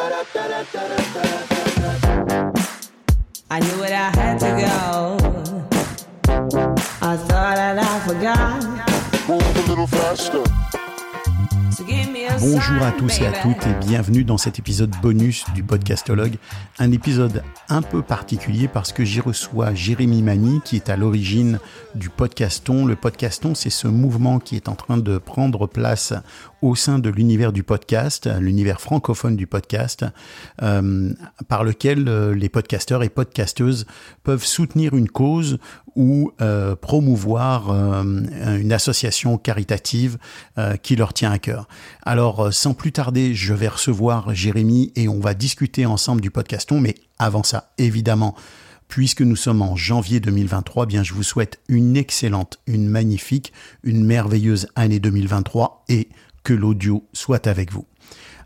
I knew it, I had to go. I thought that I forgot. Move a little faster. Bonjour à tous et à toutes et bienvenue dans cet épisode bonus du podcastologue. Un épisode un peu particulier parce que j'y reçois Jérémy Mani qui est à l'origine du podcaston. Le podcaston, c'est ce mouvement qui est en train de prendre place au sein de l'univers du podcast, l'univers francophone du podcast, euh, par lequel euh, les podcasteurs et podcasteuses peuvent soutenir une cause ou euh, promouvoir euh, une association caritative euh, qui leur tient à cœur. Alors, sans plus tarder, je vais recevoir Jérémy et on va discuter ensemble du podcaston, mais avant ça, évidemment, puisque nous sommes en janvier 2023, bien je vous souhaite une excellente, une magnifique, une merveilleuse année 2023 et que l'audio soit avec vous.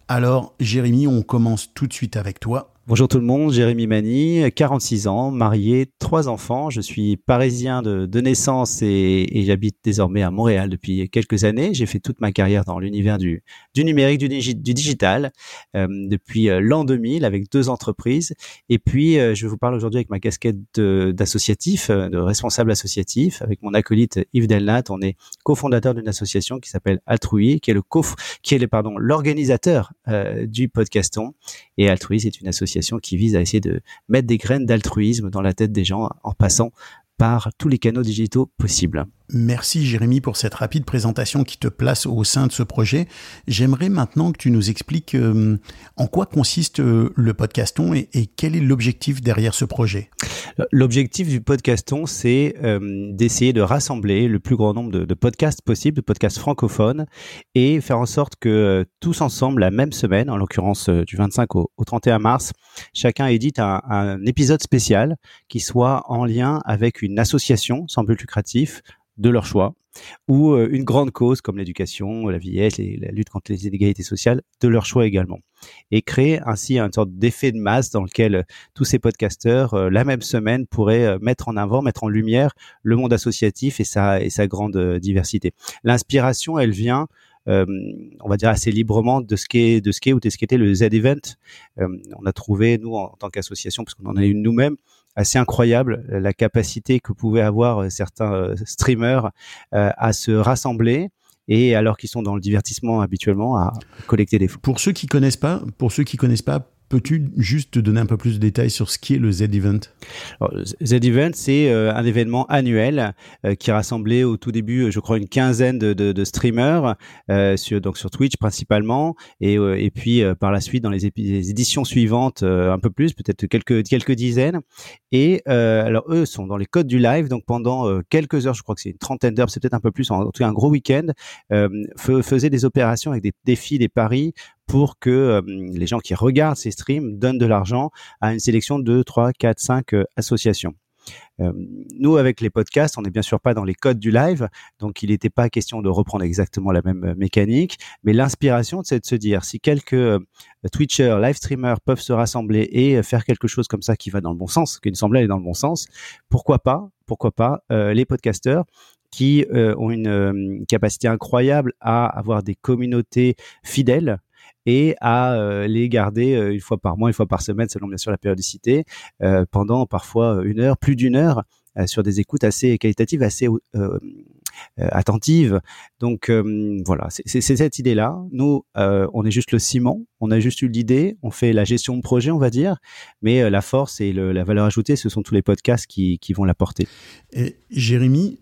Alors, Jérémy, on commence tout de suite avec toi. Bonjour tout le monde, Jérémy Mani, 46 ans, marié, trois enfants. Je suis parisien de, naissance et, j'habite désormais à Montréal depuis quelques années. J'ai fait toute ma carrière dans l'univers du, numérique, du, digi- du digital, euh, depuis euh, l'an 2000 avec deux entreprises. Et puis, euh, je vous parle aujourd'hui avec ma casquette d'associatif, de responsable associatif, avec mon acolyte Yves Delnat. On est cofondateur d'une association qui s'appelle Altrui, qui est le cof qui est le, pardon, l'organisateur du podcaston. Et Altruis est une association qui vise à essayer de mettre des graines d'altruisme dans la tête des gens en passant par tous les canaux digitaux possibles. Merci Jérémy pour cette rapide présentation qui te place au sein de ce projet. J'aimerais maintenant que tu nous expliques euh, en quoi consiste euh, le podcaston et, et quel est l'objectif derrière ce projet? L'objectif du podcaston, c'est euh, d'essayer de rassembler le plus grand nombre de, podcasts possibles, de podcasts francophones, et faire en sorte que tous ensemble, la même semaine, en l'occurrence du 25 au, au 31 mars, chacun édite un épisode spécial qui soit en lien avec une association sans but lucratif de leur choix ou euh, une grande cause comme l'éducation, la vieillesse, les- la lutte contre les inégalités sociales de leur choix également. Et créer ainsi une sorte d'effet de masse dans lequel euh, tous ces podcasteurs, euh, la même semaine, pourraient mettre en avant, mettre en lumière le monde associatif et sa, grande diversité. L'inspiration, elle vient, on va dire assez librement de ce qu'est de ce qu'est ou de ce qu'était le Z Event. On a trouvé nous en, tant qu'association, parce qu'on en a une nous-mêmes, assez incroyable euh, la capacité que pouvaient avoir euh, certains euh, streamers à se rassembler et alors qu'ils sont dans le divertissement habituellement à collecter des fonds. Pour ceux qui connaissent pas, pour ceux qui connaissent pas, peux-tu juste te donner un peu plus de détails sur ce qui est le Z Event Alors, Z Event, c'est euh, un événement annuel euh, qui rassemblait au tout début, euh, je crois, une quinzaine de, streamers, euh, sur, donc sur Twitch principalement, et, puis par la suite dans les, éditions suivantes un peu plus, peut-être quelques quelques dizaines. Et alors eux sont dans les codes du live, donc pendant quelques heures, je crois que c'est une trentaine d'heures, c'est peut-être un peu plus, en tout cas un gros week-end, faisaient des opérations avec des défis, des paris pour que euh, les gens qui regardent ces streams donnent de l'argent à une sélection de 3, 4, 5 euh, associations. Euh, nous, avec les podcasts, on n'est bien sûr pas dans les codes du live, donc il n'était pas question de reprendre exactement la même euh, mécanique, mais l'inspiration, c'est de se dire, si quelques Twitchers, live streamers peuvent se rassembler et faire quelque chose comme ça qui va dans le bon sens, qui nous semble aller dans le bon sens, pourquoi pas, pourquoi pas les podcasteurs qui ont une capacité incroyable à avoir des communautés fidèles et à euh, les garder euh, une fois par mois, une fois par semaine, selon bien sûr la périodicité, euh, pendant parfois une heure, plus d'une heure, sur des écoutes assez qualitatives, assez attentives. Donc voilà, c'est cette idée-là. Nous, on est juste le ciment, on a juste eu l'idée, on fait la gestion de projet, on va dire, mais la force et la valeur ajoutée, ce sont tous les podcasts qui, qui vont l'apporter. Et Jérémy,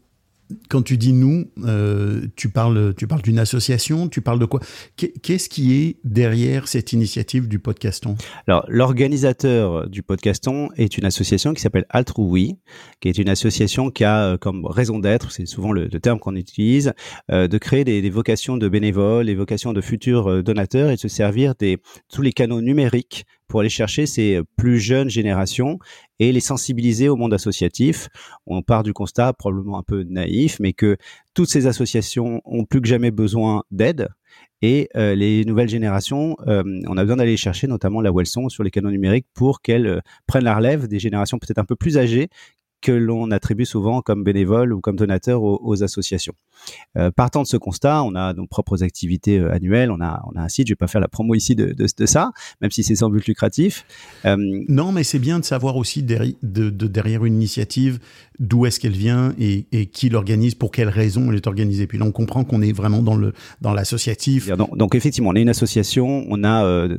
quand tu dis nous, euh, tu parles, tu parles d'une association, tu parles de quoi? Qu'est- Qu'est-ce qui est derrière cette initiative du podcaston? Alors, l'organisateur du podcaston est une association qui s'appelle Altrui, qui est une association qui a euh, comme raison d'être, c'est souvent le, le terme qu'on utilise, euh, de créer des, des vocations de bénévoles, des vocations de futurs euh, donateurs et de se servir des tous les canaux numériques pour aller chercher ces plus jeunes générations et les sensibiliser au monde associatif. On part du constat probablement un peu naïf, mais que toutes ces associations ont plus que jamais besoin d'aide et euh, les nouvelles générations, euh, on a besoin d'aller chercher notamment là où elles sont sur les canaux numériques pour qu'elles euh, prennent la relève des générations peut-être un peu plus âgées que l'on attribue souvent comme bénévoles ou comme donateurs aux, associations. Euh, partant de ce constat, on a nos propres activités euh, annuelles, on a, on a un site, je vais pas faire la promo ici de, de, ça, même si c'est sans but lucratif. Euh, non, mais c'est bien de savoir aussi de derrière une initiative d'où est-ce qu'elle vient et, et qui l'organise, pour quelles raisons elle est organisée. Puis là, on comprend qu'on est vraiment dans le dans l'associatif. Donc, effectivement, on est une association, on a euh,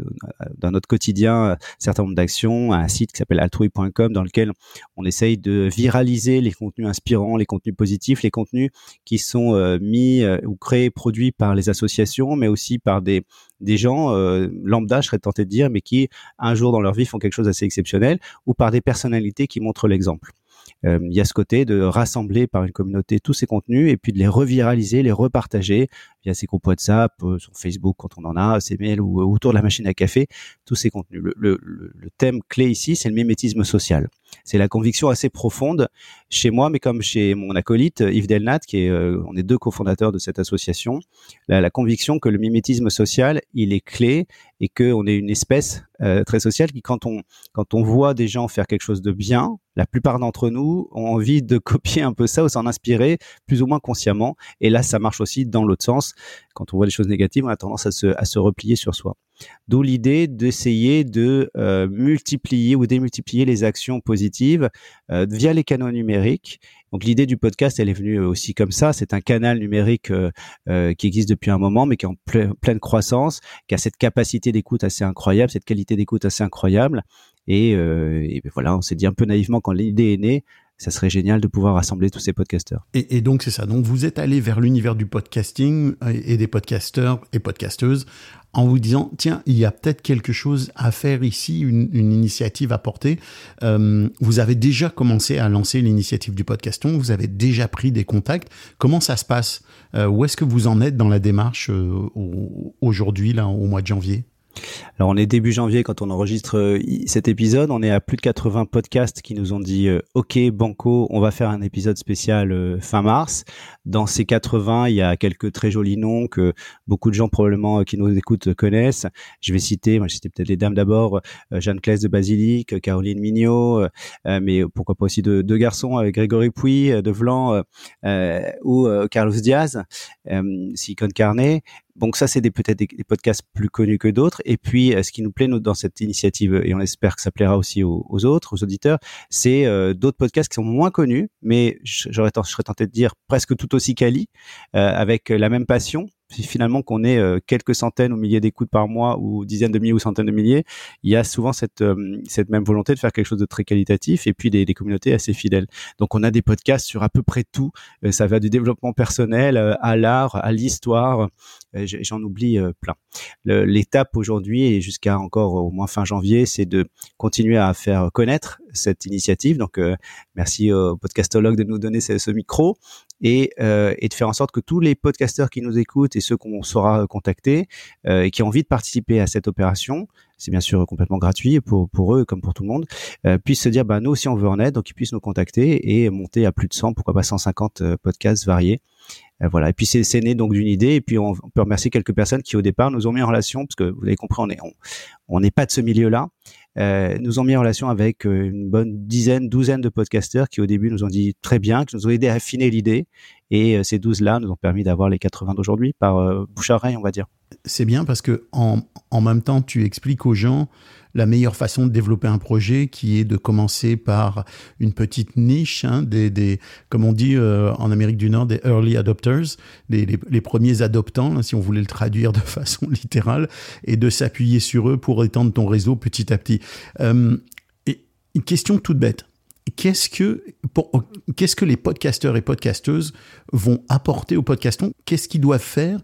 dans notre quotidien un certain nombre d'actions, un site qui s'appelle altrui.com dans lequel on essaye de viraliser les contenus inspirants, les contenus positifs, les contenus qui sont euh, mis euh, ou créés, produits par les associations, mais aussi par des des gens euh, lambda, je serais tenté de dire, mais qui un jour dans leur vie font quelque chose d'assez exceptionnel, ou par des personnalités qui montrent l'exemple. Euh, il y a ce côté de rassembler par une communauté tous ces contenus et puis de les reviraliser, les repartager via ces groupes WhatsApp, euh, sur Facebook quand on en a, ces mails ou autour de la machine à café, tous ces contenus. Le, le, le thème clé ici, c'est le mimétisme social. C'est la conviction assez profonde chez moi, mais comme chez mon acolyte Yves Delnat, qui est, euh, on est deux cofondateurs de cette association, la, la, conviction que le mimétisme social, il est clé et qu'on est une espèce euh, très sociale qui, quand on quand on voit des gens faire quelque chose de bien, la plupart d'entre nous ont envie de copier un peu ça ou s'en inspirer plus ou moins consciemment. Et là, ça marche aussi dans l'autre sens. Quand on voit des choses négatives, on a tendance à se, replier sur soi. D'où l'idée d'essayer de euh, multiplier ou démultiplier les actions positives euh, via les canaux numériques. Donc l'idée du podcast, elle est venue aussi comme ça. C'est un canal numérique euh, qui existe depuis un moment, mais qui est en pleine croissance, qui a cette capacité d'écoute assez incroyable, cette qualité d'écoute assez incroyable. Et voilà, on s'est dit un peu naïvement quand l'idée est née, ça serait génial de pouvoir rassembler tous ces podcasteurs. Et, donc c'est ça. Donc vous êtes allé vers l'univers du podcasting et des podcasteurs et podcasteuses en vous disant tiens il y a peut-être quelque chose à faire ici, une, initiative à porter. Euh, vous avez déjà commencé à lancer l'initiative du podcaston, vous avez déjà pris des contacts. Comment ça se passe? Euh, Où est-ce que vous en êtes dans la démarche euh, aujourd'hui là au mois de janvier? Alors on est début janvier quand on enregistre euh, cet épisode, on est à plus de 80 podcasts qui nous ont dit euh, OK Banco, on va faire un épisode spécial euh, fin mars. Dans ces 80, il y a quelques très jolis noms que beaucoup de gens probablement qui nous écoutent connaissent. Je vais citer, moi citer peut-être les dames d'abord, Jeanne Claes de Basilique, Caroline Mignot, mais pourquoi pas aussi deux, garçons avec Grégory Pouy de Vlan ou Carlos Diaz, Silicon Carnet donc ça, c'est peut-être des, podcasts plus connus que d'autres. Et puis, euh, ce qui nous plaît nous, dans cette initiative, et on espère que ça plaira aussi aux, autres, aux auditeurs, c'est euh, d'autres podcasts qui sont moins connus, mais j'aurais, je serais tenté de dire presque tout aussi quali, euh, avec la même passion, finalement qu'on ait euh, quelques centaines ou milliers d'écoutes par mois ou dizaines de milliers ou centaines de milliers, il y a souvent cette euh, cette même volonté de faire quelque chose de très qualitatif et puis des, des communautés assez fidèles. Donc on a des podcasts sur à peu près tout. Euh, ça va du développement personnel à l'art, à l'histoire. J'en oublie plein. L'étape aujourd'hui et jusqu'à encore au moins fin janvier, c'est de continuer à faire connaître cette initiative. Donc merci au podcastologue de nous donner ce micro et, euh, et de faire en sorte que tous les podcasteurs qui nous écoutent et ceux qu'on saura contacter euh, et qui ont envie de participer à cette opération, c'est bien sûr complètement gratuit pour, pour eux comme pour tout le monde, euh, puissent se dire bah nous aussi on veut en aide, donc ils puissent nous contacter et monter à plus de 100, pourquoi pas 150 euh, podcasts variés. Euh, voilà. Et puis c'est né donc d'une idée. Et puis on, peut remercier quelques personnes qui au départ nous ont mis en relation, parce que vous avez compris, on est on n'est pas de ce milieu-là. Euh, nous ont mis en relation avec euh, une bonne dizaine, douzaine de podcasteurs qui au début nous ont dit très bien, qui nous ont aidé à affiner l'idée. Et euh, ces douze-là nous ont permis d'avoir les 80 d'aujourd'hui par bouche à oreille, on va dire. C'est bien parce que en, en même temps, tu expliques aux gens la meilleure façon de développer un projet qui est de commencer par une petite niche, hein, des, des, comme on dit euh, en Amérique du Nord, des early adopters, les, les premiers adoptants, hein, si on voulait le traduire de façon littérale, et de s'appuyer sur eux pour étendre ton réseau petit à petit. Euh, et une question toute bête qu'est-ce que, qu'est-ce que les podcasteurs et podcasteuses vont apporter au podcaston Qu'est-ce qu'ils doivent faire?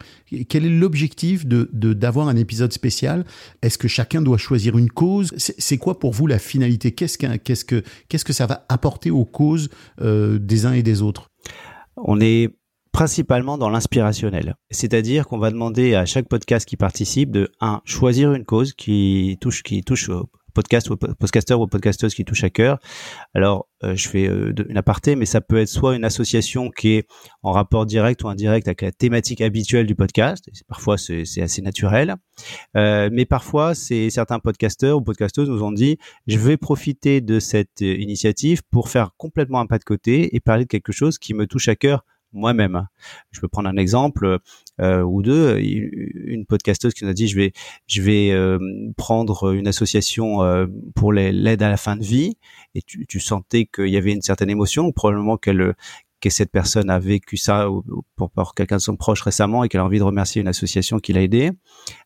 Quel est l'objectif de, d'avoir un épisode spécial? Est-ce que chacun doit choisir une cause? C'est, quoi pour vous la finalité? Qu'est-ce, qu'est-ce, que, qu'est-ce que ça va apporter aux causes euh, des uns et des autres? On est principalement dans l'inspirationnel. C'est-à-dire qu'on va demander à chaque podcast qui participe de un, choisir une cause qui touche, qui touche podcast ou podcasteur ou podcasteuse qui touche à cœur. Alors, euh, je fais euh, une aparté, mais ça peut être soit une association qui est en rapport direct ou indirect avec la thématique habituelle du podcast. Parfois, c'est assez naturel. Euh, mais parfois, c'est certains podcasteurs ou podcasteuses nous ont dit, je vais profiter de cette initiative pour faire complètement un pas de côté et parler de quelque chose qui me touche à cœur moi-même. Je peux prendre un exemple euh, ou deux. Une podcasteuse qui nous a dit je vais je vais euh, prendre une association euh, pour l'aide à la fin de vie et tu, tu sentais qu'il y avait une certaine émotion, probablement qu'elle que cette personne a vécu ça pour, pour quelqu'un de son proche récemment et qu'elle a envie de remercier une association qui l'a aidé.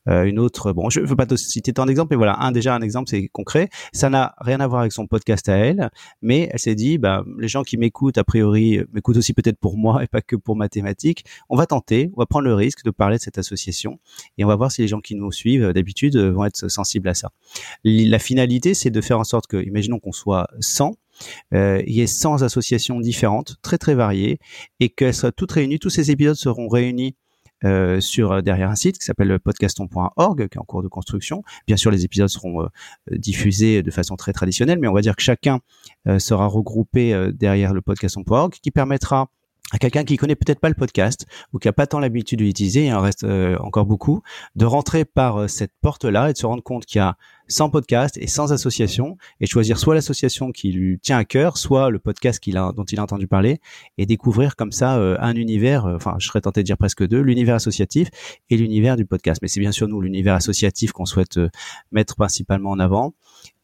Euh, une autre, bon, je ne veux pas te citer tant d'exemples, mais voilà, un déjà un exemple, c'est concret. Ça n'a rien à voir avec son podcast à elle, mais elle s'est dit, bah, les gens qui m'écoutent, a priori, m'écoutent aussi peut-être pour moi et pas que pour ma thématique. On va tenter, on va prendre le risque de parler de cette association et on va voir si les gens qui nous suivent d'habitude vont être sensibles à ça. La finalité, c'est de faire en sorte que, imaginons qu'on soit 100, euh, il y ait 100 associations différentes, très très variées, et qu'elles soient toutes réunies. Tous ces épisodes seront réunis euh, sur euh, derrière un site qui s'appelle podcaston.org qui est en cours de construction. Bien sûr, les épisodes seront diffusés de façon très traditionnelle, mais on va dire que chacun sera regroupé derrière le podcaston.org qui permettra à quelqu'un qui connaît peut-être pas le podcast ou qui a pas tant l'habitude de l'utiliser, il en reste encore beaucoup, de rentrer par cette porte-là et de se rendre compte qu'il y a sans podcast et sans association et choisir soit l'association qui lui tient à cœur, soit le podcast dont il a entendu parler et découvrir comme ça euh, un univers, euh, enfin je serais tenté de dire presque deux, l'univers associatif et l'univers du podcast. Mais c'est bien sûr nous l'univers associatif qu'on souhaite euh, mettre principalement en avant.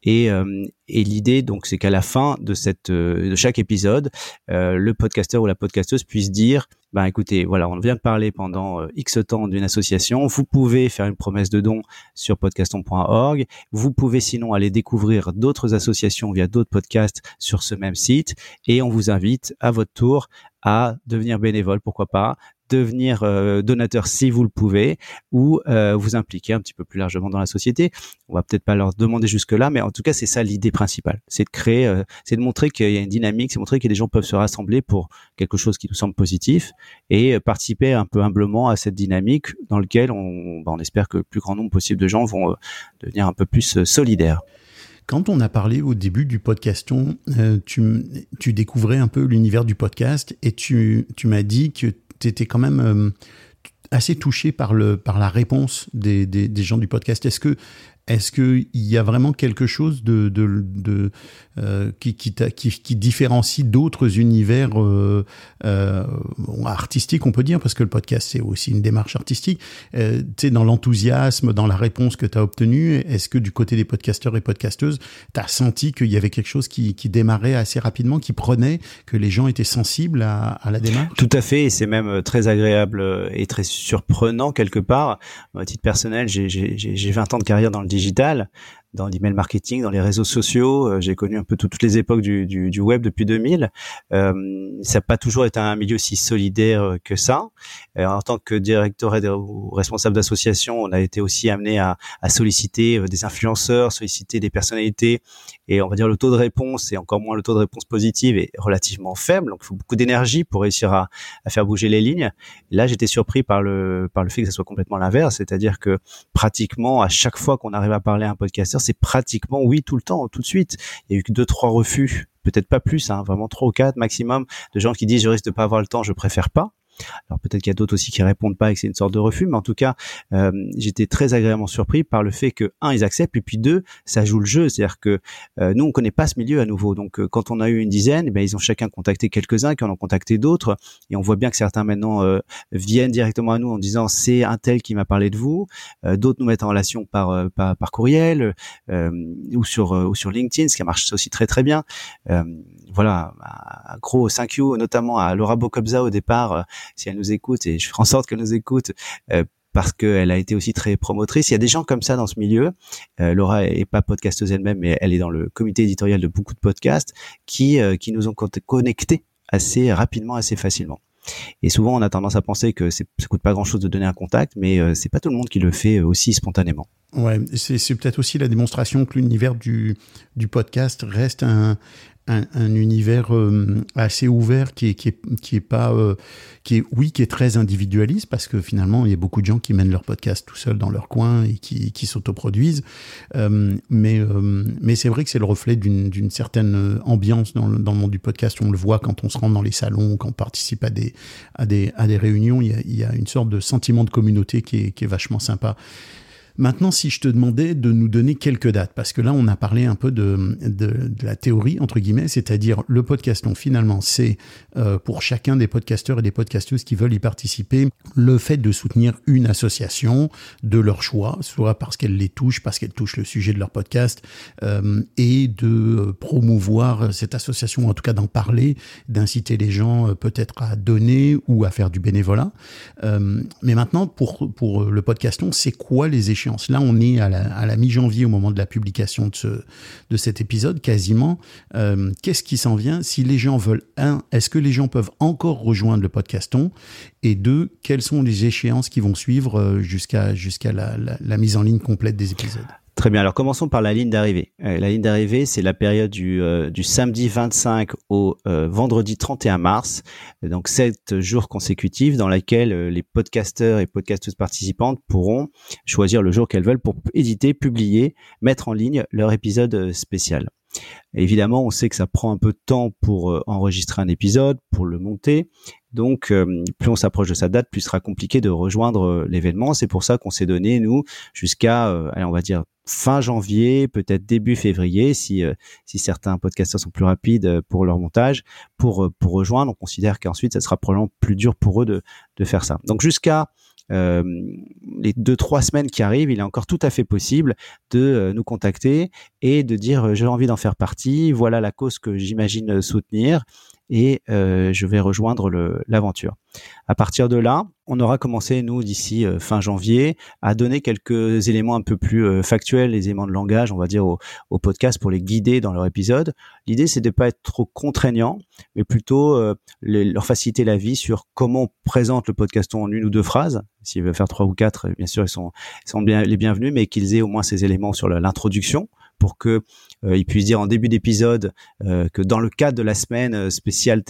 Et, et l'idée, donc, c'est qu'à la fin de de chaque épisode, le podcasteur ou la podcasteuse puisse dire ben écoutez, voilà, on vient de parler pendant euh, X temps d'une association. Vous pouvez faire une promesse de don sur podcaston.org. Vous pouvez sinon aller découvrir d'autres associations via d'autres podcasts sur ce même site. Et on vous invite à votre tour à devenir bénévole, pourquoi pas, devenir euh, donateur si vous le pouvez, ou euh, vous impliquer un petit peu plus largement dans la société. On va peut-être pas leur demander jusque là, mais en tout cas c'est ça l'idée principale, c'est de créer, euh, c'est de montrer qu'il y a une dynamique, c'est montrer que les gens peuvent se rassembler pour quelque chose qui nous semble positif et participer un peu humblement à cette dynamique dans lequel on, bah, on espère que le plus grand nombre possible de gens vont devenir un peu plus solidaires. Quand on a parlé au début du podcaston, tu, tu découvrais un peu l'univers du podcast et tu, tu m'as dit que étais quand même euh, assez touché par, le, par la réponse des, des, des gens du podcast. Est-ce que, est-ce qu'il y a vraiment quelque chose de, de, de euh, qui, qui, qui, qui, différencie d'autres univers euh, euh, artistiques, on peut dire, parce que le podcast, c'est aussi une démarche artistique. Euh, tu sais, dans l'enthousiasme, dans la réponse que tu as obtenue, est-ce que du côté des podcasteurs et podcasteuses, tu as senti qu'il y avait quelque chose qui, démarrait assez rapidement, qui prenait, que les gens étaient sensibles à, à la démarche? Tout à fait, et c'est même très agréable et très surprenant quelque part. À titre personnel, j'ai 20 ans de carrière dans le digital dans l'email marketing, dans les réseaux sociaux. Euh, j'ai connu un peu toutes les époques du, du, du web depuis 2000. Euh, ça n'a pas toujours été un milieu si solidaire euh, que ça. Euh, en tant que directeur et responsable d'association, on a été aussi amené à, à, solliciter des influenceurs, solliciter des personnalités. Et on va dire le taux de réponse, et encore moins le taux de réponse positive, est relativement faible. Donc il faut beaucoup d'énergie pour réussir à, à, faire bouger les lignes. là, j'étais surpris par le, par le fait que ça soit complètement l'inverse. C'est-à-dire que pratiquement à chaque fois qu'on arrive à parler à un podcasteur, c'est pratiquement oui tout le temps, tout de suite. Il y a eu que deux, trois refus, peut-être pas plus, hein, vraiment trois ou quatre maximum de gens qui disent je risque de pas avoir le temps, je préfère pas. Alors peut-être qu'il y a d'autres aussi qui répondent pas et que c'est une sorte de refus, mais en tout cas, euh, j'étais très agréablement surpris par le fait que un, ils acceptent, et puis deux, ça joue le jeu, c'est-à-dire que euh, nous on connaît pas ce milieu à nouveau, donc euh, quand on a eu une dizaine, eh ben, ils ont chacun contacté quelques-uns, qui en ont contacté d'autres, et on voit bien que certains maintenant euh, viennent directement à nous en disant c'est un tel qui m'a parlé de vous, euh, d'autres nous mettent en relation par par, par courriel ou sur ou sur LinkedIn, ce qui marche aussi très très bien. Voilà, un gros thank you notamment à Laura Bocobza au départ, si elle nous écoute, et je ferai en sorte qu'elle nous écoute, euh, parce qu'elle a été aussi très promotrice. Il y a des gens comme ça dans ce milieu. Euh, Laura est pas podcasteuse elle-même, mais elle est dans le comité éditorial de beaucoup de podcasts qui, euh, qui nous ont connectés assez rapidement, assez facilement. Et souvent, on a tendance à penser que ça coûte pas grand-chose de donner un contact, mais euh, c'est pas tout le monde qui le fait aussi spontanément. Ouais, c'est peut-être aussi la démonstration que l'univers du, du podcast reste un, un, un univers euh, assez ouvert qui est qui est qui est pas euh, qui est oui qui est très individualiste parce que finalement il y a beaucoup de gens qui mènent leur podcast tout seuls dans leur coin et qui qui s'autoproduisent. Euh, mais mais c'est vrai que c'est le reflet d'une certaine ambiance dans le, dans le monde du podcast. On le voit quand on se rend dans les salons quand on participe à des à des à des réunions. Il y a, il y a une sorte de sentiment de communauté qui est qui est vachement sympa Maintenant, si je te demandais de nous donner quelques dates, parce que là, on a parlé un peu de, de, la théorie, entre guillemets, c'est-à-dire le podcaston, finalement, c'est euh, pour chacun des podcasteurs et des podcasteuses qui veulent y participer, le fait de soutenir une association de leur choix, soit parce qu'elle les touche, parce qu'elle touche le sujet de leur podcast, euh, et de promouvoir cette association, en tout cas d'en parler, d'inciter les gens euh, peut-être à donner ou à faire du bénévolat. Mais maintenant, pour, pour le podcaston, c'est quoi les échéances Là, on est à la, mi-janvier au moment de la publication de, ce, de cet épisode, quasiment. Euh, Qu'est-ce qui s'en vient? Si les gens veulent, un, est-ce que les gens peuvent encore rejoindre le podcaston? Et deux, quelles sont les échéances qui vont suivre euh, jusqu'à la mise en ligne complète des épisodes? Très bien. Alors commençons par la ligne d'arrivée. Euh, la ligne d'arrivée, c'est la période du, euh, du samedi 25 au euh, vendredi 31 mars, donc sept jours consécutifs dans laquelle euh, les podcasteurs et podcasteuses participantes pourront choisir le jour qu'elles veulent pour éditer, publier, mettre en ligne leur épisode euh, spécial. Évidemment, on sait que ça prend un peu de temps pour euh, enregistrer un épisode, pour le monter. Donc, euh, plus on s'approche de sa date, plus sera compliqué de rejoindre euh, l'événement. C'est pour ça qu'on s'est donné, nous, jusqu'à, on va dire, fin janvier, peut-être début février, si, si certains podcasteurs sont plus rapides pour leur montage, pour, pour rejoindre. On considère qu'ensuite, ça sera probablement plus dur pour eux de, de faire ça. Donc, jusqu'à euh, les deux trois semaines qui arrivent, il est encore tout à fait possible de euh, nous contacter et de dire euh, j'ai envie d'en faire partie, voilà la cause que j'imagine soutenir et euh, je vais rejoindre l'aventure. À partir de là, on aura commencé nous d'ici euh, fin janvier à donner quelques éléments un peu plus euh, factuels, les éléments de langage, on va dire au, au podcast pour les guider dans leur épisode. L'idée c'est de pas être trop contraignant, mais plutôt euh, leur faciliter la vie sur comment on présente le podcaston en une ou deux phrases. S'ils veulent faire trois ou quatre, bien sûr, ils sont, ils sont bien les bienvenus, mais qu'ils aient au moins ces éléments sur l'introduction pour que euh, puissent dire en début d'épisode euh, que dans le cadre de la semaine euh, spéciale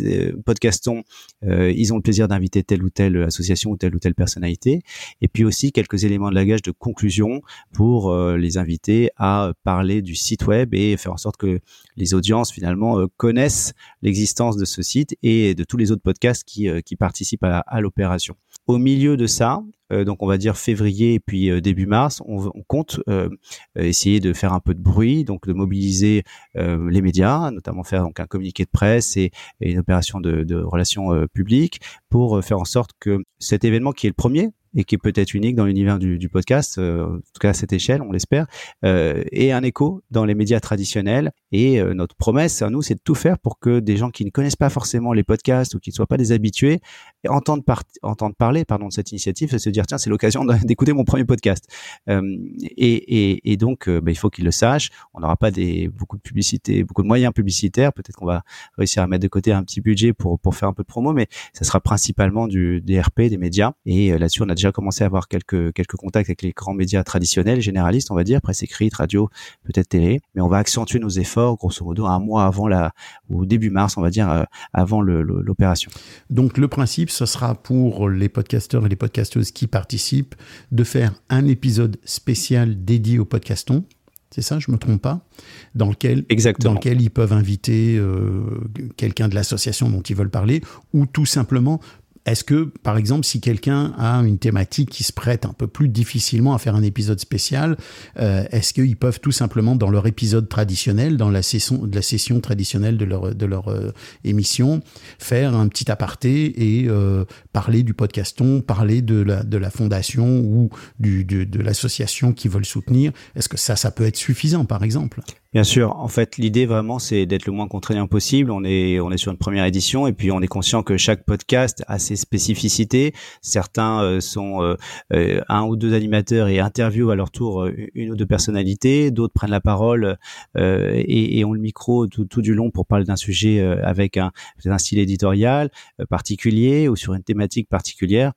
podcaston, ils ont le plaisir d'inviter telle ou telle association ou telle ou telle personnalité, et puis aussi quelques éléments de langage de conclusion pour les inviter à parler du site web et faire en sorte que les audiences finalement connaissent l'existence de ce site et de tous les autres podcasts qui, participent à, l'opération. Au milieu de ça, donc on va dire février et puis euh, début mars, on, on compte euh, essayer de faire un peu de bruit, donc de mobiliser euh, les médias, notamment faire donc un communiqué de presse et, et une opération de, de relations euh, publiques pour euh, faire en sorte que cet événement qui est le premier et qui est peut-être unique dans l'univers du, du podcast, euh, en tout cas à cette échelle, on l'espère, euh, ait un écho dans les médias traditionnels. Et euh, notre promesse à nous, c'est de tout faire pour que des gens qui ne connaissent pas forcément les podcasts ou qui ne soient pas des habitués entendent, par entendent parler pardon, de cette initiative et se dire tiens, c'est l'occasion d'écouter mon premier podcast. Euh, et, et, et, donc, euh, bah, il faut qu'ils le sachent. On n'aura pas des, beaucoup de publicité, beaucoup de moyens publicitaires. Peut-être qu'on va réussir à mettre de côté un petit budget pour, pour faire un peu de promo, mais ça sera principalement du, des RP, des médias. Et euh, là-dessus, on a déjà commencé à avoir quelques, quelques contacts avec les grands médias traditionnels, généralistes, on va dire, presse écrite, radio, peut-être télé. Mais on va accentuer nos efforts, grosso modo, un mois avant la, ou début mars, on va dire, euh, avant l'opération. Donc, le principe, ce sera pour les podcasteurs et les podcasteuses qui participent de faire un épisode spécial dédié au podcaston. C'est ça, je me trompe pas, dans lequel, Exactement. dans lequel ils peuvent inviter euh, quelqu'un de l'association dont ils veulent parler, ou tout simplement est-ce que, par exemple, si quelqu'un a une thématique qui se prête un peu plus difficilement à faire un épisode spécial, euh, est-ce qu'ils peuvent tout simplement, dans leur épisode traditionnel, dans la session, la session traditionnelle de leur, de leur euh, émission, faire un petit aparté et euh, parler du podcaston, parler de la, de la fondation ou de, de l'association qu'ils veulent soutenir? Est-ce que ça, ça peut être suffisant, par exemple? Bien sûr. En fait, l'idée vraiment, c'est d'être le moins contraignant possible. On est, on est sur une première édition et puis on est conscient que chaque podcast a ses spécificités. Certains euh, sont euh, euh, un ou deux animateurs et interviewent à leur tour une ou deux personnalités. D'autres prennent la parole et, ont le micro tout, du long pour parler d'un sujet avec un, un style éditorial particulier ou sur une thématique particulière.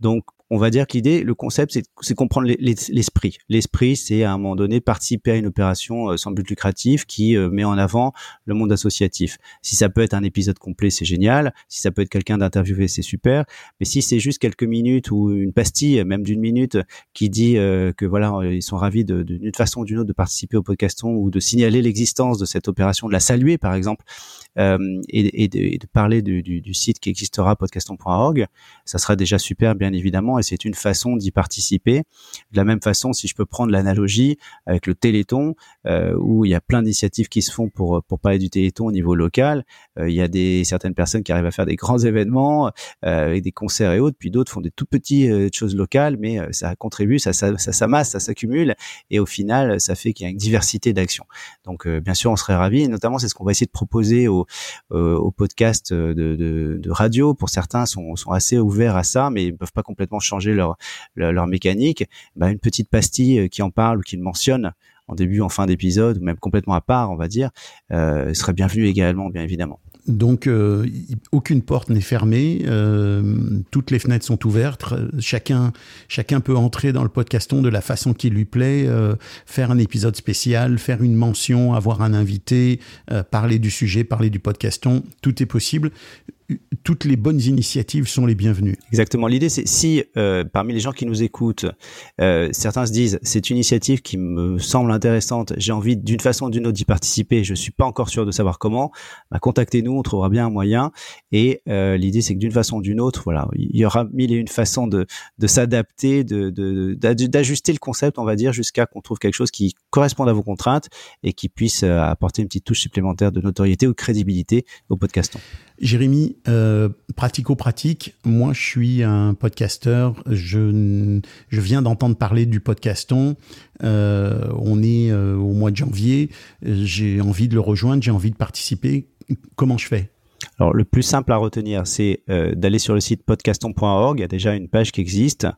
Donc, on va dire que l'idée, le concept, c'est comprendre l'esprit. L'esprit, c'est à un moment donné participer à une opération euh, sans but lucratif qui euh, met en avant le monde associatif. Si ça peut être un épisode complet, c'est génial. Si ça peut être quelqu'un d'interviewé, c'est super. Mais si c'est juste quelques minutes ou une pastille, même d'une minute, qui dit euh, que voilà, ils sont ravis d'une façon ou d'une autre de participer au podcaston ou de signaler l'existence de cette opération, de la saluer par exemple, et, de, parler du, du, du, site qui existera podcaston.org, ça sera déjà super bien évidemment et c'est une façon d'y participer. De la même façon, si je peux prendre l'analogie avec le Téléthon, euh, où il y a plein d'initiatives qui se font pour pour parler du Téléthon au niveau local, euh, il y a des certaines personnes qui arrivent à faire des grands événements euh, avec des concerts et autres, puis d'autres font des tout petits euh, choses locales, mais ça contribue, ça ça, s'amasse, ça s'accumule et au final, ça fait qu'il y a une diversité d'actions. Donc bien sûr, on serait ravis et notamment c'est ce qu'on va essayer de proposer euh, au, podcast de, radio. Pour certains, sont, sont assez ouverts à ça, mais ils peuvent pas complètement changer leur leur, mécanique. Bah, une petite pastille euh, qui en parle ou qui le mentionne en début, en fin d'épisode, ou même complètement à part, on va dire, euh, serait bienvenu également, bien évidemment. Donc, euh, aucune porte n'est fermée, euh, toutes les fenêtres sont ouvertes, chacun, chacun peut entrer dans le podcaston de la façon qui lui plaît, faire un épisode spécial, faire une mention, avoir un invité, parler du sujet, parler du podcaston, tout est possible toutes les bonnes initiatives sont les bienvenues. Exactement. L'idée, c'est si euh, parmi les gens qui nous écoutent, euh, certains se disent c'est une initiative qui me semble intéressante, j'ai envie d'une façon ou d'une autre d'y participer, je suis pas encore sûr de savoir comment, bah, contactez-nous, on trouvera bien un moyen. Et euh, l'idée, c'est que d'une façon ou d'une autre, voilà, il y aura mille et une façons de, de s'adapter, de, d'ajuster le concept, on va dire, jusqu'à qu'on trouve quelque chose qui corresponde à vos contraintes et qui puisse apporter une petite touche supplémentaire de notoriété ou de crédibilité au podcast. Jérémy, euh, pratico-pratique, moi je suis un podcasteur, je, je viens d'entendre parler du podcaston, euh, on est euh, au mois de janvier, j'ai envie de le rejoindre, j'ai envie de participer, comment je fais? Alors, le plus simple à retenir, c'est d'aller sur le site podcaston.org. Il y a déjà une page qui existe.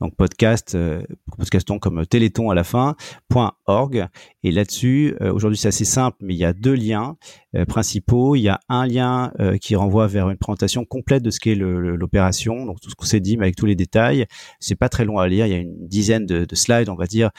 Donc, podcast, euh, podcaston comme téléthon à la fin, .org. Et là-dessus, euh, aujourd'hui, c'est assez simple, mais il y a deux liens principaux. Il y a un lien qui renvoie vers une présentation complète de ce qu'est l'opération, donc tout ce qu'on s'est dit, mais avec tous les détails. C'est pas très long à lire. Il y a une dizaine de, de slides, on va dire,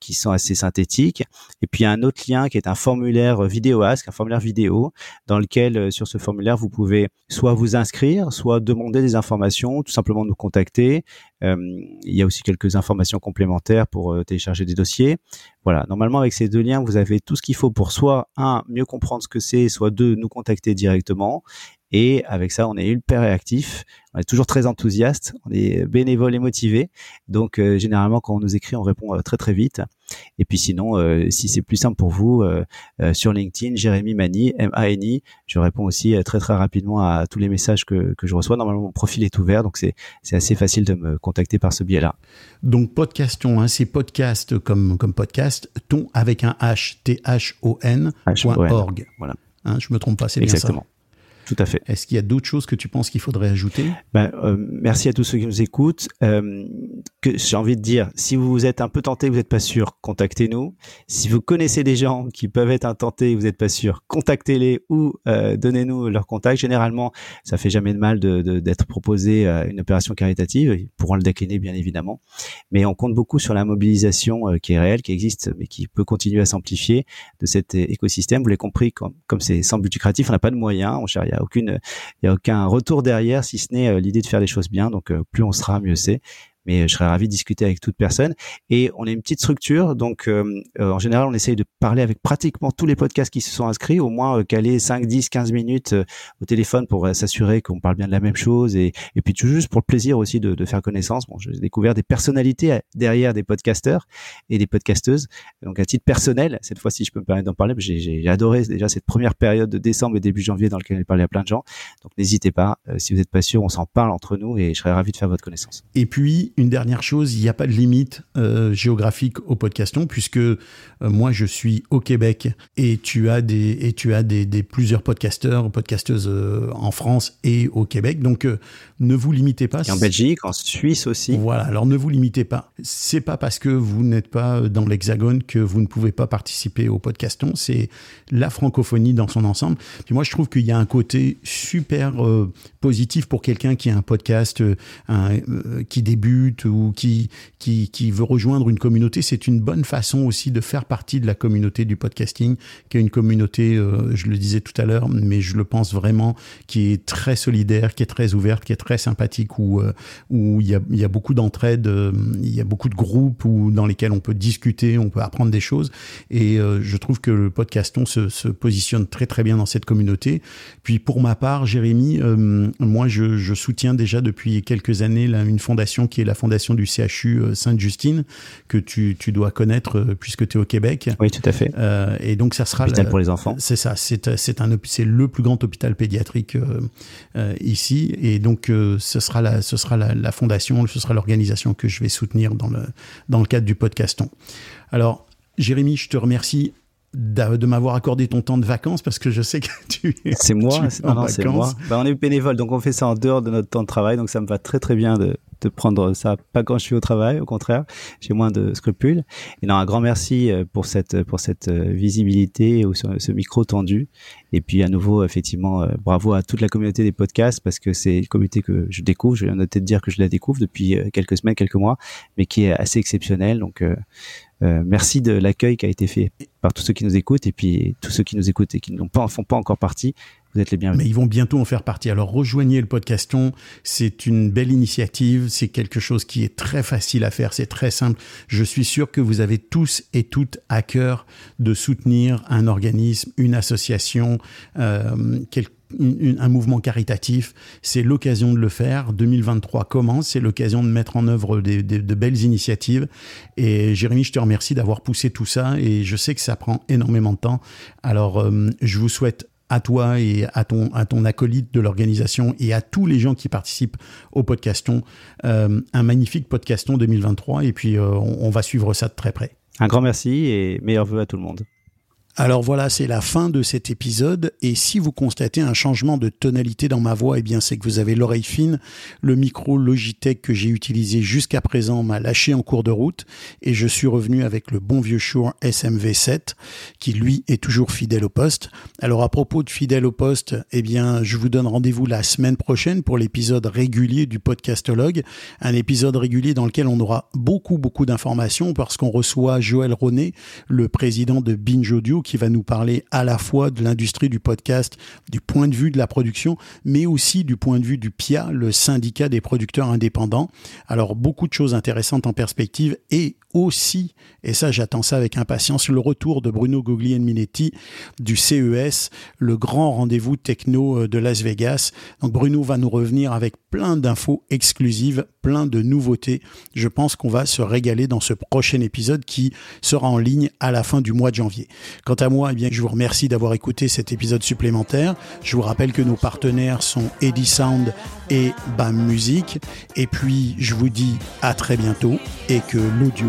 qui sont assez synthétiques. Et puis, il y a un autre lien qui est un formulaire vidéo ask, un formulaire vidéo, dans lequel, sur ce formulaire, vous pouvez soit vous inscrire, soit demander des informations, tout simplement nous contacter. Euh, il y a aussi quelques informations complémentaires pour euh, télécharger des dossiers. Voilà, normalement avec ces deux liens, vous avez tout ce qu'il faut pour soit un mieux comprendre ce que c'est, soit deux nous contacter directement. Et avec ça, on est hyper réactif, on est toujours très enthousiaste, on est bénévole et motivé. Donc euh, généralement, quand on nous écrit, on répond euh, très très vite. Et puis sinon, euh, si c'est plus simple pour vous, sur LinkedIn, Jérémy Mani, M-A-N-I, je réponds aussi très très rapidement à tous les messages que, que je reçois. Normalement, mon profil est ouvert, donc c'est assez facile de me contacter par ce biais-là. Donc podcaston, hein, c'est podcast comme, comme podcast, ton avec un H, T-H-O-N, .org. Voilà. Hein, je me trompe pas, c'est bien ça. Exactement. Tout à fait. Est-ce qu'il y a d'autres choses que tu penses qu'il faudrait ajouter? Ben, euh, Merci à tous ceux qui nous écoutent. Euh, j'ai envie de dire, si vous êtes un peu tenté, vous n'êtes pas sûr, contactez-nous. Si vous connaissez des gens qui peuvent être intentés, vous n'êtes pas sûr, contactez-les ou euh, donnez-nous leur contact. Généralement, ça fait jamais de mal d'être de, d'être proposé à une opération caritative. Ils pourront le décliner, bien évidemment. Mais on compte beaucoup sur la mobilisation qui est réelle, qui existe, mais qui peut continuer à s'amplifier de cet écosystème. Vous l'avez compris, comme c'est sans but lucratif, on n'a pas de moyens, on il y a aucun retour derrière si ce n'est euh, l'idée de faire les choses bien. Donc euh, plus on sera, mieux c'est mais je serais ravi de discuter avec toute personne. Et on est une petite structure, donc euh, euh, en général, on essaye de parler avec pratiquement tous les podcasts qui se sont inscrits, au moins euh, caler 5, 10, 15 minutes au téléphone pour s'assurer qu'on parle bien de la même chose, et, puis tout juste pour le plaisir aussi de, de faire connaissance. Bon, j'ai découvert des personnalités derrière des podcasteurs et des podcasteuses, donc à titre personnel, cette fois-ci, je peux me permettre d'en parler, j'ai adoré déjà cette première période de décembre et début janvier dans laquelle j'ai parlé à plein de gens, donc n'hésitez pas, si vous n'êtes pas sûr, on s'en parle entre nous et je serais ravi de faire votre connaissance. Et puis, une dernière chose, il n'y a pas de limite euh, géographique au podcaston puisque euh, moi je suis au Québec et tu as des et tu as des, des plusieurs podcasteurs, podcasteuses euh, en France et au Québec. Donc ne vous limitez pas. Et en Belgique, en Suisse aussi. Voilà. Alors ne vous limitez pas. C'est pas parce que vous n'êtes pas dans l'Hexagone que vous ne pouvez pas participer au podcaston. C'est la francophonie dans son ensemble. Puis moi je trouve qu'il y a un côté super positif pour quelqu'un qui a un podcast, un, qui débute ou qui, qui, qui veut rejoindre une communauté. C'est une bonne façon aussi de faire partie de la communauté du podcasting, qui est une communauté, euh, je le disais tout à l'heure, mais je le pense vraiment, qui est très solidaire, qui est très ouverte, qui est très sympathique, où, euh, où il, y a, y a beaucoup d'entraide, euh, il y a beaucoup de groupes où, dans lesquels on peut discuter, on peut apprendre des choses. Et je trouve que le podcaston se, positionne très très bien dans cette communauté. Puis pour ma part, Jérémy, moi je, je soutiens déjà depuis quelques années là, une fondation qui est la fondation du CHU euh, Sainte-Justine, que tu, tu dois connaître euh, puisque tu es au Québec. Oui, tout à fait. Euh, et donc ça sera Hôpital la- pour les enfants. c'est ça, c'est c'est un c'est le plus grand hôpital pédiatrique euh, ici et donc ce sera la ce sera la, la fondation, ce sera l'organisation que je vais soutenir dans le dans le cadre du podcaston. Alors Jérémy, je te remercie de m'avoir accordé ton temps de vacances parce que je sais que tu es C'est moi, tu es c'est- en non, non, c'est vacances. moi. Bah, on est bénévole, donc on fait ça en dehors de notre temps de travail, donc ça me va très très bien de, de prendre ça, pas quand je suis au travail, au contraire, j'ai moins de scrupules. Et non, un grand merci euh, pour cette pour cette euh, visibilité ou ce, micro tendu. Et puis à nouveau, effectivement, euh, bravo à toute la communauté des podcasts parce que c'est une communauté que je découvre. Je viens de dire que je la découvre depuis quelques semaines, quelques mois, mais qui est assez exceptionnelle. Donc merci de l'accueil qui a été fait par tous ceux qui nous écoutent et puis tous ceux qui nous écoutent et qui n'en pas, font pas encore partie. Vous êtes les bienvenus. Mais ils vont bientôt en faire partie. Alors rejoignez le podcaston, c'est une belle initiative, c'est quelque chose qui est très facile à faire, c'est très simple. Je suis sûr que vous avez tous et toutes à cœur de soutenir un organisme, une association, euh, un mouvement caritatif. C'est l'occasion de le faire. 2023 commence, c'est l'occasion de mettre en œuvre de belles initiatives. Et Jérémy, je te remercie d'avoir poussé tout ça et je sais que ça prend énormément de temps. Alors euh, je vous souhaite à toi et à ton, à ton acolyte de l'organisation et à tous les gens qui participent au podcaston, euh, un magnifique podcaston 2023 et puis euh, on, on va suivre ça de très près. Un grand merci et meilleurs vœux à tout le monde. Alors voilà, c'est la fin de cet épisode. Et si vous constatez un changement de tonalité dans ma voix, eh bien c'est que vous avez l'oreille fine. Le micro Logitech que j'ai utilisé jusqu'à présent m'a lâché en cours de route et je suis revenu avec le bon vieux Shure SMV7 qui lui est toujours fidèle au poste. Alors à propos de fidèle au poste, eh bien je vous donne rendez-vous la semaine prochaine pour l'épisode régulier du podcastologue, un épisode régulier dans lequel on aura beaucoup beaucoup d'informations parce qu'on reçoit Joël Ronet, le président de Binge Audio qui va nous parler à la fois de l'industrie du podcast, du point de vue de la production, mais aussi du point de vue du PIA, le syndicat des producteurs indépendants. Alors beaucoup de choses intéressantes en perspective et aussi, et ça j'attends ça avec impatience, le retour de Bruno Guglielminetti du CES, le grand rendez-vous techno euh, de Las Vegas. Donc Bruno va nous revenir avec plein d'infos exclusives, plein de nouveautés. Je pense qu'on va se régaler dans ce prochain épisode qui sera en ligne à la fin du mois de janvier. Quant à moi, eh bien, je vous remercie d'avoir écouté cet épisode supplémentaire. Je vous rappelle que nos partenaires sont Eddy Sound et BAM Music. Et puis, je vous dis à très bientôt et que l'audio